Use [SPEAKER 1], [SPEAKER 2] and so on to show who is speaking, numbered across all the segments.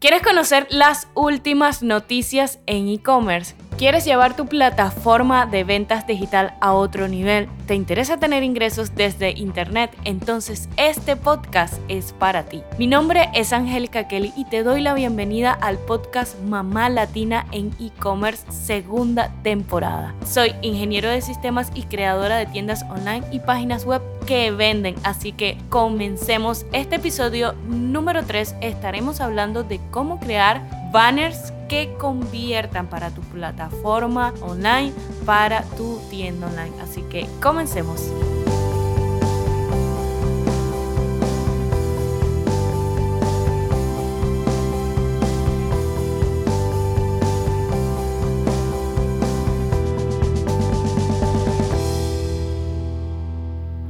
[SPEAKER 1] ¿Quieres conocer las últimas noticias en e-commerce? ¿Quieres llevar tu plataforma de ventas digital a otro nivel? ¿Te interesa tener ingresos desde Internet? Entonces este podcast es para ti. Mi nombre es Angélica Kelly y te doy la bienvenida al podcast Mamá Latina en e-commerce segunda temporada. Soy ingeniero de sistemas y creadora de tiendas online y páginas web que venden, así que comencemos este episodio número 3. Estaremos hablando de cómo crear banners que conviertan para tu plataforma online, para tu tienda online. Así que comencemos.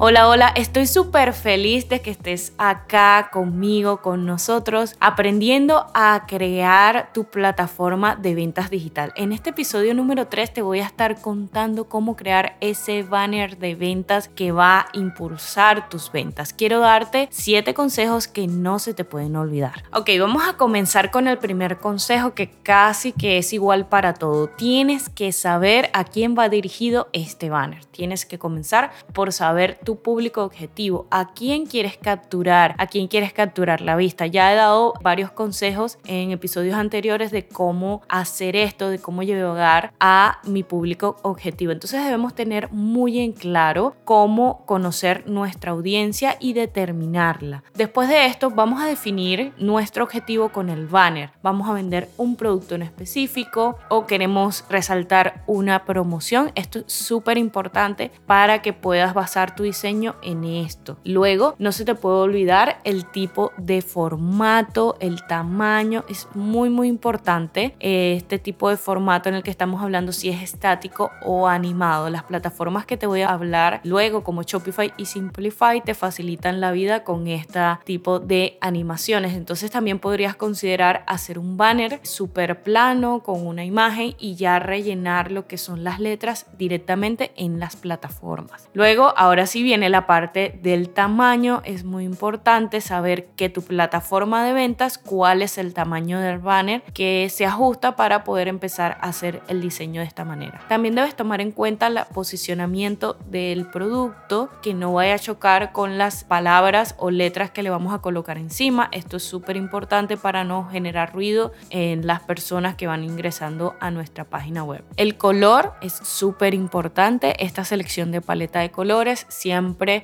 [SPEAKER 1] Hola, hola, estoy súper feliz de que estés acá conmigo, con nosotros, aprendiendo a crear tu plataforma de ventas digital. En este episodio número 3 te voy a estar contando cómo crear ese banner de ventas que va a impulsar tus ventas. Quiero darte 7 consejos que no se te pueden olvidar. Ok, vamos a comenzar con el primer consejo que casi que es igual para todo. Tienes que saber a quién va dirigido este banner. Tienes que comenzar por saber tu público objetivo, a quién quieres capturar, a quién quieres capturar la vista. Ya he dado varios consejos en episodios anteriores de cómo hacer esto, de cómo llegar a mi público objetivo. Entonces debemos tener muy en claro cómo conocer nuestra audiencia y determinarla. Después de esto vamos a definir nuestro objetivo con el banner. Vamos a vender un producto en específico o queremos resaltar una promoción. Esto es súper importante para que puedas basar tu diseño en esto. Luego, no se te puede olvidar el tipo de formato, el tamaño. Es muy, muy importante eh, este tipo de formato en el que estamos hablando, si es estático o animado. Las plataformas que te voy a hablar luego, como Shopify y Simplify, te facilitan la vida con este tipo de animaciones. Entonces, también podrías considerar hacer un banner súper plano con una imagen y ya rellenar lo que son las letras directamente en las plataformas. Luego, ahora sí viene la parte del tamaño. Es muy importante saber que tu plataforma de ventas, cuál es el tamaño del banner que se ajusta para poder empezar a hacer el diseño de esta manera. También debes tomar en cuenta el posicionamiento del producto, que no vaya a chocar con las palabras o letras que le vamos a colocar encima. Esto es súper importante para no generar ruido en las personas que van ingresando a nuestra página web. El color es súper importante. Esta selección de paleta de colores siempre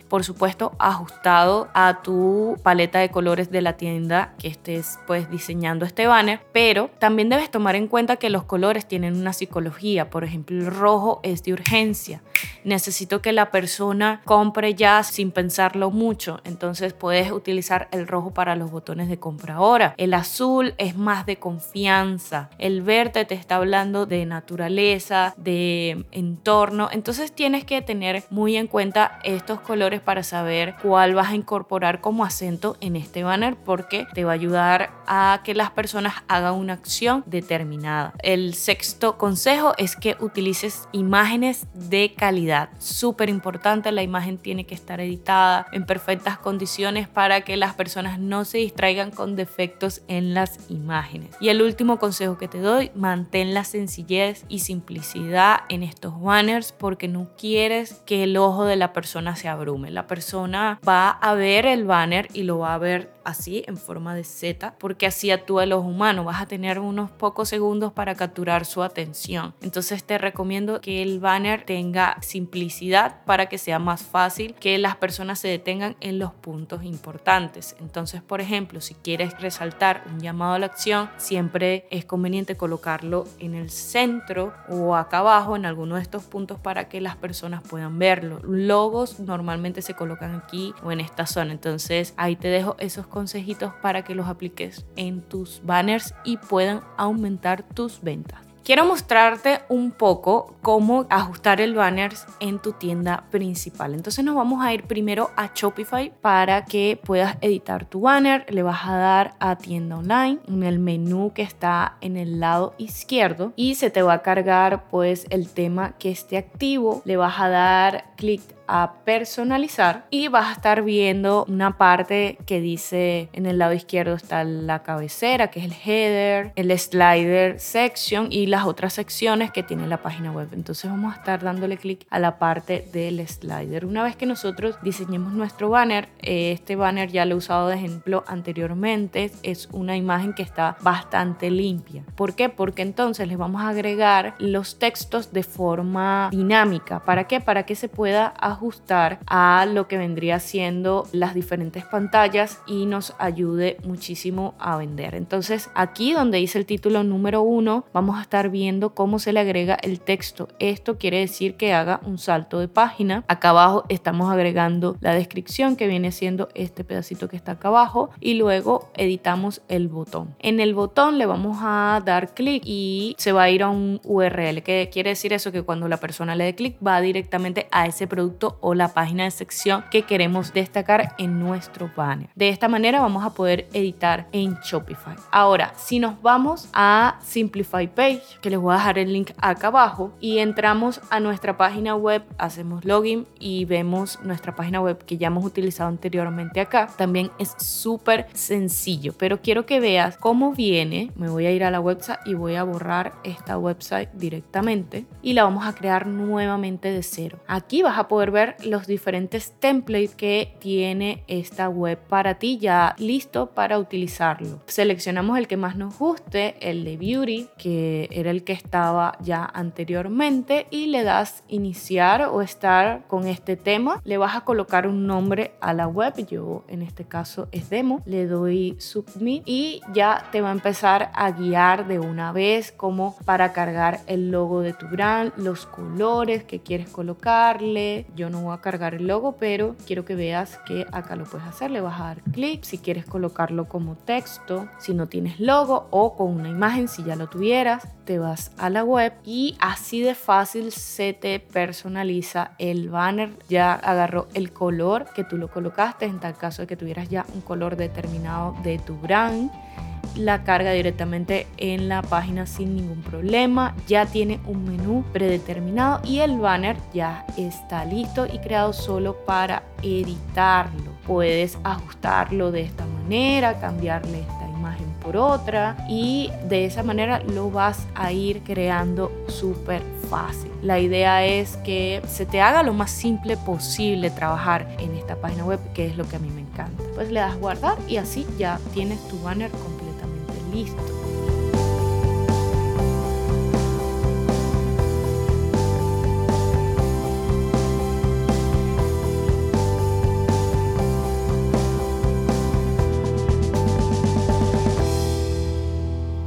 [SPEAKER 1] por supuesto, ajustado a tu paleta de colores de la tienda que estés pues diseñando este banner, pero también debes tomar en cuenta que los colores tienen una psicología, por ejemplo, el rojo es de urgencia. Necesito que la persona compre ya sin pensarlo mucho, entonces puedes utilizar el rojo para los botones de compra ahora. El azul es más de confianza. El verde te está hablando de naturaleza, de entorno, entonces tienes que tener muy en cuenta estos colores para saber cuál vas a incorporar como acento en este banner porque te va a ayudar a que las personas hagan una acción determinada. El sexto consejo es que utilices imágenes de calidad. Súper importante, la imagen tiene que estar editada en perfectas condiciones para que las personas no se distraigan con defectos en las imágenes. Y el último consejo que te doy, mantén la sencillez y simplicidad en estos banners porque no quieres que el ojo de la persona se abrume. La persona va a ver el banner y lo va a ver así en forma de Z porque así actúa el ojo humano. Vas a tener unos pocos segundos para capturar su atención. Entonces te recomiendo que el banner tenga simplicidad para que sea más fácil que las personas se detengan en los puntos importantes. Entonces, por ejemplo, si quieres resaltar un llamado a la acción, siempre es conveniente colocarlo en el centro o acá abajo en alguno de estos puntos para que las personas puedan verlo. Logos normalmente se colocan aquí o en esta zona. Entonces ahí te dejo esos consejitos para que los apliques en tus banners y puedan aumentar tus ventas. Quiero mostrarte un poco cómo ajustar el banner en tu tienda principal. Entonces nos vamos a ir primero a Shopify para que puedas editar tu banner. Le vas a dar a tienda online en el menú que está en el lado izquierdo y se te va a cargar pues el tema que esté activo. Le vas a dar clic a personalizar y vas a estar viendo una parte que dice en el lado izquierdo está la cabecera, que es el header, el slider section y las otras secciones que tiene la página web. Entonces vamos a estar dándole clic a la parte del slider. Una vez que nosotros diseñemos nuestro banner, este banner ya lo he usado de ejemplo anteriormente, es una imagen que está bastante limpia. ¿Por qué? Porque entonces les vamos a agregar los textos de forma dinámica. ¿Para qué? Para que se pueda a lo que vendría siendo las diferentes pantallas y nos ayude muchísimo a vender. Entonces aquí donde dice el título número uno, vamos a estar viendo cómo se le agrega el texto. Esto quiere decir que haga un salto de página. Acá abajo estamos agregando la descripción que viene siendo este pedacito que está acá abajo y luego editamos el botón. En el botón le vamos a dar clic y se va a ir a un URL. que quiere decir eso? Que cuando la persona le dé clic va directamente a ese producto o la página de sección que queremos destacar en nuestro banner. De esta manera vamos a poder editar en Shopify. Ahora, si nos vamos a Simplify Page, que les voy a dejar el link acá abajo, y entramos a nuestra página web, hacemos login y vemos nuestra página web que ya hemos utilizado anteriormente acá, también es súper sencillo, pero quiero que veas cómo viene. Me voy a ir a la website y voy a borrar esta website directamente y la vamos a crear nuevamente de cero. Aquí vas a poder ver los diferentes templates que tiene esta web para ti ya listo para utilizarlo. Seleccionamos el que más nos guste, el de beauty, que era el que estaba ya anteriormente y le das iniciar o estar con este tema. Le vas a colocar un nombre a la web, yo en este caso es demo, le doy submit y ya te va a empezar a guiar de una vez como para cargar el logo de tu brand, los colores que quieres colocarle. No voy a cargar el logo, pero quiero que veas que acá lo puedes hacer. Le vas a dar clic si quieres colocarlo como texto, si no tienes logo o con una imagen si ya lo tuvieras, te vas a la web y así de fácil se te personaliza el banner. Ya agarró el color que tú lo colocaste en tal caso de que tuvieras ya un color determinado de tu brand la carga directamente en la página sin ningún problema. Ya tiene un menú predeterminado y el banner ya está listo y creado solo para editarlo. Puedes ajustarlo de esta manera, cambiarle esta imagen por otra y de esa manera lo vas a ir creando súper fácil. La idea es que se te haga lo más simple posible trabajar en esta página web, que es lo que a mí me encanta. Pues le das guardar y así ya tienes tu banner completamente listo.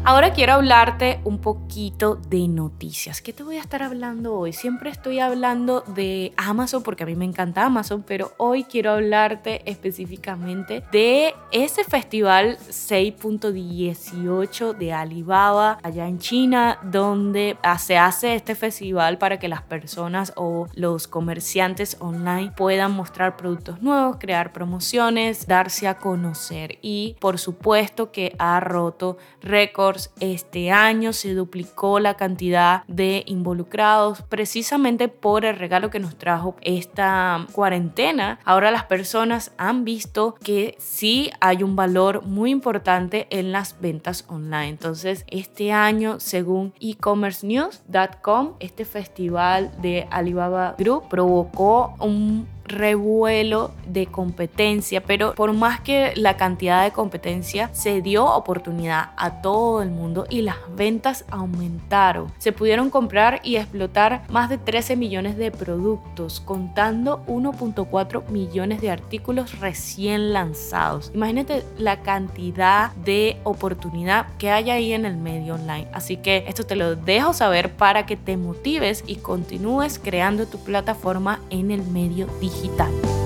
[SPEAKER 1] Ahora quiero hablarte un poquito de noticias. ¿Qué te voy a estar hablando hoy? Siempre estoy hablando de Amazon porque a mí me encanta Amazon, pero hoy quiero hablarte específicamente de ese festival 6.18 de Alibaba allá en China, donde se hace este festival para que las personas o los comerciantes online puedan mostrar productos nuevos, crear promociones, darse a conocer y por supuesto que ha roto récords este año se duplicó la cantidad de involucrados precisamente por el regalo que nos trajo esta cuarentena. Ahora las personas han visto que sí hay un valor muy importante en las ventas online. Entonces, este año, según e-commercenews.com, este festival de Alibaba Group provocó un revuelo de competencia, pero por más que la cantidad de competencia se dio oportunidad a todo el mundo y las ventas aumentaron. Se pudieron comprar y explotar más de 13 millones de productos, contando 1.4 millones de artículos recién lanzados. Imagínate la cantidad de oportunidad que hay ahí en el medio online. Así que esto te lo dejo saber para que te motives y continúes creando tu plataforma en el medio digital digital.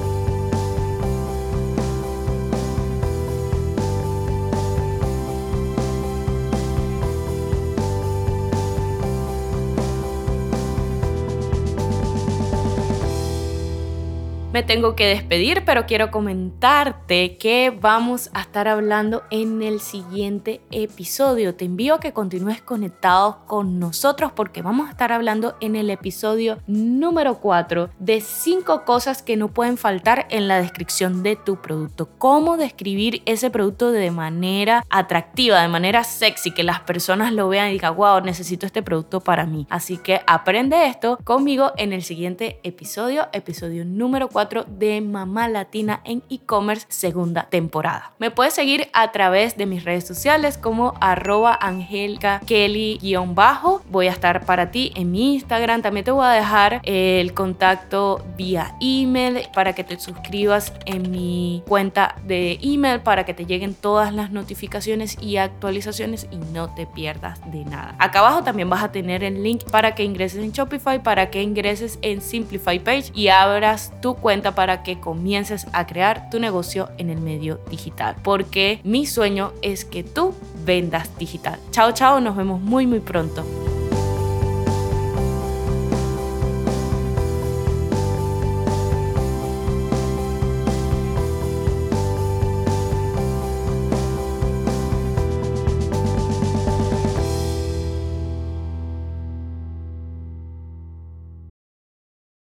[SPEAKER 1] Me tengo que despedir, pero quiero comentarte que vamos a estar hablando en el siguiente episodio. Te envío a que continúes conectados con nosotros porque vamos a estar hablando en el episodio número 4 de 5 cosas que no pueden faltar en la descripción de tu producto. Cómo describir ese producto de manera atractiva, de manera sexy, que las personas lo vean y digan, wow, necesito este producto para mí. Así que aprende esto conmigo en el siguiente episodio, episodio número 4 de Mamá Latina en e-commerce segunda temporada. Me puedes seguir a través de mis redes sociales como arroba Angelica Kelly-bajo. Voy a estar para ti en mi Instagram. También te voy a dejar el contacto vía email para que te suscribas en mi cuenta de email para que te lleguen todas las notificaciones y actualizaciones y no te pierdas de nada. Acá abajo también vas a tener el link para que ingreses en Shopify, para que ingreses en Simplify Page y abras tu para que comiences a crear tu negocio en el medio digital. Porque mi sueño es que tú vendas digital. Chao, chao, nos vemos muy, muy pronto.